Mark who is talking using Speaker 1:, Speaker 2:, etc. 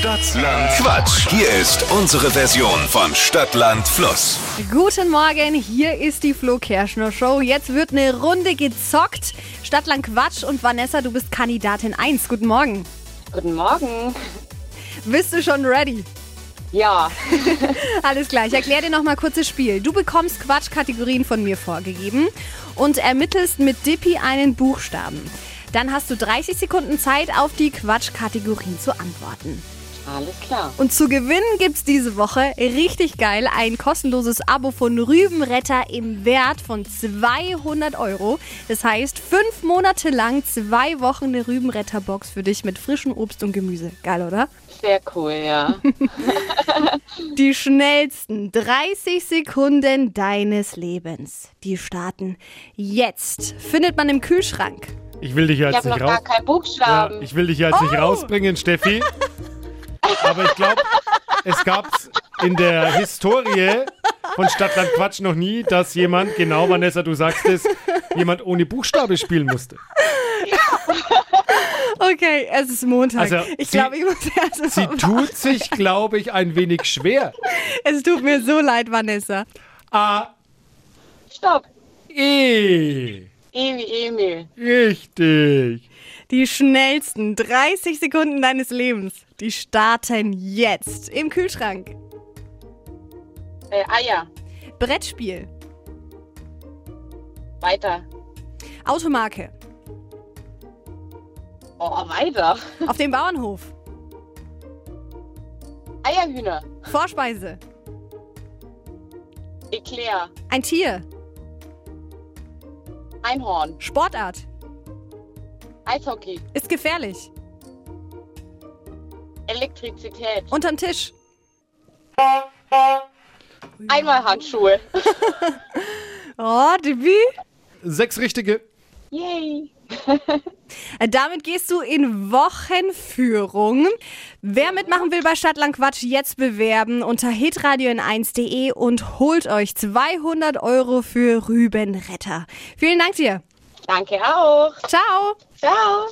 Speaker 1: Stadtland Quatsch. Hier ist unsere Version von Stadtland Fluss.
Speaker 2: Guten Morgen, hier ist die Flo Kerschner Show. Jetzt wird eine Runde gezockt. Stadtland Quatsch und Vanessa, du bist Kandidatin 1. Guten Morgen.
Speaker 3: Guten Morgen.
Speaker 2: Bist du schon ready?
Speaker 3: Ja,
Speaker 2: Alles klar, ich erkläre dir nochmal kurz das Spiel. Du bekommst Quatschkategorien von mir vorgegeben und ermittelst mit Dippy einen Buchstaben. Dann hast du 30 Sekunden Zeit, auf die Quatschkategorien zu antworten.
Speaker 3: Alles klar.
Speaker 2: Und zu gewinnen gibt's diese Woche richtig geil ein kostenloses Abo von Rübenretter im Wert von 200 Euro. Das heißt, fünf Monate lang zwei Wochen eine Rübenretter-Box für dich mit frischem Obst und Gemüse. Geil, oder?
Speaker 3: Sehr cool, ja.
Speaker 2: Die schnellsten 30 Sekunden deines Lebens. Die starten jetzt. Findet man im Kühlschrank.
Speaker 4: Ich will dich
Speaker 3: Ich
Speaker 4: jetzt
Speaker 3: habe noch
Speaker 4: nicht
Speaker 3: gar
Speaker 4: raus.
Speaker 3: keinen
Speaker 4: Ja,
Speaker 3: Buchstaben.
Speaker 4: ich will dich jetzt nicht rausbringen, Steffi. Aber ich glaube, es gab in der Historie von Stadtland Quatsch noch nie, dass jemand, genau Vanessa, du sagst es, jemand ohne Buchstabe spielen musste.
Speaker 2: Okay, es ist Montag.
Speaker 4: Also,
Speaker 2: ich
Speaker 4: sie-
Speaker 2: glaube, ich muss erst
Speaker 4: Sie tut sich, glaube ich, ein wenig schwer.
Speaker 2: Es tut mir so leid, Vanessa.
Speaker 4: A,
Speaker 3: Stopp.
Speaker 4: E.
Speaker 3: E wie Emil.
Speaker 4: Richtig.
Speaker 2: Die schnellsten 30 Sekunden deines Lebens, die starten jetzt im Kühlschrank.
Speaker 3: Äh, Eier.
Speaker 2: Brettspiel,
Speaker 3: Weiter.
Speaker 2: Automarke,
Speaker 3: Oh, weiter.
Speaker 2: auf dem Bauernhof,
Speaker 3: Eierhühner.
Speaker 2: Vorspeise,
Speaker 3: Eclair.
Speaker 2: ein Tier,
Speaker 3: Einhorn.
Speaker 2: Sportart,
Speaker 3: Eishockey.
Speaker 2: ist gefährlich,
Speaker 3: Elektrizität.
Speaker 2: unterm Tisch,
Speaker 3: Einmal Handschuhe.
Speaker 2: oh, Debbie.
Speaker 4: Sechs richtige.
Speaker 3: Yay.
Speaker 2: Äh, Damit gehst du in Wochenführung. Wer mitmachen will bei Stadtland Quatsch, jetzt bewerben unter hitradio in 1.de und holt euch 200 Euro für Rübenretter. Vielen Dank dir.
Speaker 3: Danke auch.
Speaker 2: Ciao.
Speaker 3: Ciao.